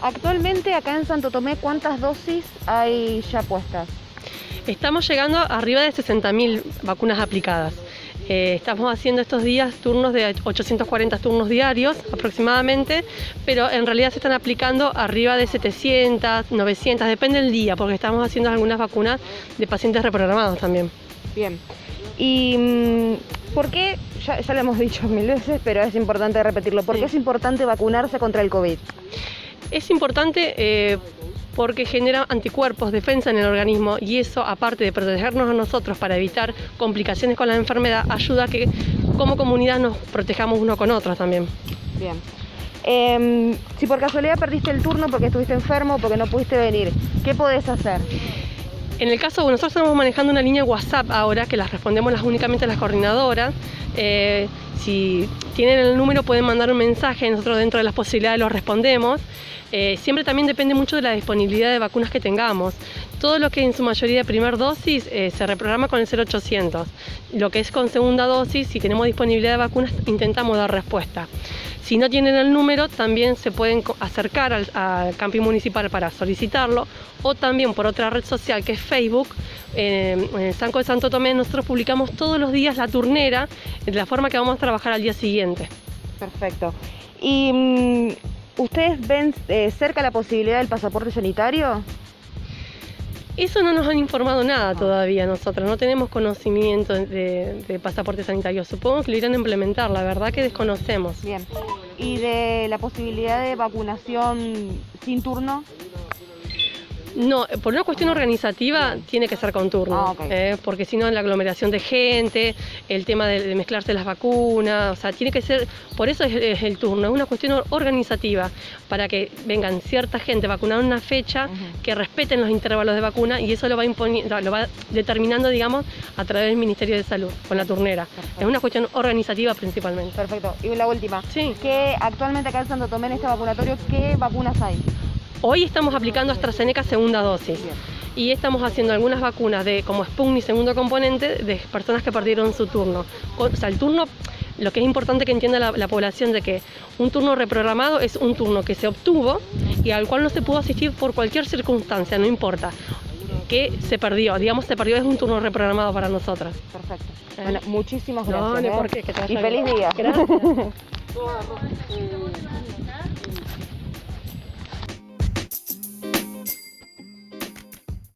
Actualmente acá en Santo Tomé, ¿cuántas dosis hay ya puestas? Estamos llegando arriba de 60.000 vacunas aplicadas. Eh, estamos haciendo estos días turnos de 840 turnos diarios aproximadamente, pero en realidad se están aplicando arriba de 700, 900, depende del día, porque estamos haciendo algunas vacunas de pacientes reprogramados también. Bien. ¿Y mm, por qué? Ya, ya lo hemos dicho mil veces, pero es importante repetirlo. ¿Por Sí. qué es importante vacunarse contra el COVID? Es importante eh, porque genera anticuerpos, defensa en el organismo y eso, aparte de protegernos a nosotros para evitar complicaciones con la enfermedad, ayuda a que como comunidad nos protejamos uno con otros también. Bien. Em, si por casualidad perdiste el turno porque estuviste enfermo, porque no pudiste venir, ¿qué podés hacer? En el caso, nosotros estamos manejando una línea WhatsApp ahora que las respondemos las, únicamente las coordinadoras. Eh, si tienen el número pueden mandar un mensaje, nosotros dentro de las posibilidades los respondemos. Eh, siempre también depende mucho de la disponibilidad de vacunas que tengamos. Todo lo que en su mayoría de primer dosis eh, se reprograma con el 0800. Lo que es con segunda dosis, si tenemos disponibilidad de vacunas, intentamos dar respuesta. Si no tienen el número, también se pueden acercar al, al camping municipal para solicitarlo o también por otra red social que es Facebook. en el Sanco de Santo Tomé nosotros publicamos todos los días la turnera de la forma que vamos a trabajar al día siguiente. Perfecto. ¿Y mm, ustedes ven eh, cerca la posibilidad del pasaporte sanitario? Eso no nos han informado nada todavía nosotros, no tenemos conocimiento de, de pasaporte sanitario. Supongo que lo irán a implementar, la verdad que desconocemos. Bien. ¿Y de la posibilidad de vacunación sin turno? No, por una cuestión organizativa tiene que ser con turno, Ah, eh, porque si no la aglomeración de gente, el tema de, de mezclarse las vacunas, o sea, tiene que ser, por eso es, es el turno, es una cuestión or- organizativa, para que vengan cierta gente vacunada en una fecha, que respeten los intervalos de vacuna y eso lo va, lo va determinando, digamos, a través del Ministerio de Salud, con la turnera. Perfecto. Es una cuestión organizativa principalmente. Perfecto. Y la última. Sí. ¿Qué actualmente acá en Santo Tomé en este vacunatorio, qué vacunas hay? Hoy estamos aplicando AstraZeneca segunda dosis. Y estamos haciendo algunas vacunas de como Sputnik segundo componente de personas que perdieron su turno. O sea, el turno, lo que es importante que entienda la, la población de que un turno reprogramado es un turno que se obtuvo y al cual no se pudo asistir por cualquier circunstancia, no importa que se perdió, digamos se perdió es un turno reprogramado para nosotras. Perfecto. Bueno, muchísimas gracias. no ¿eh? por qué, que te vaya Y feliz día. Gracias.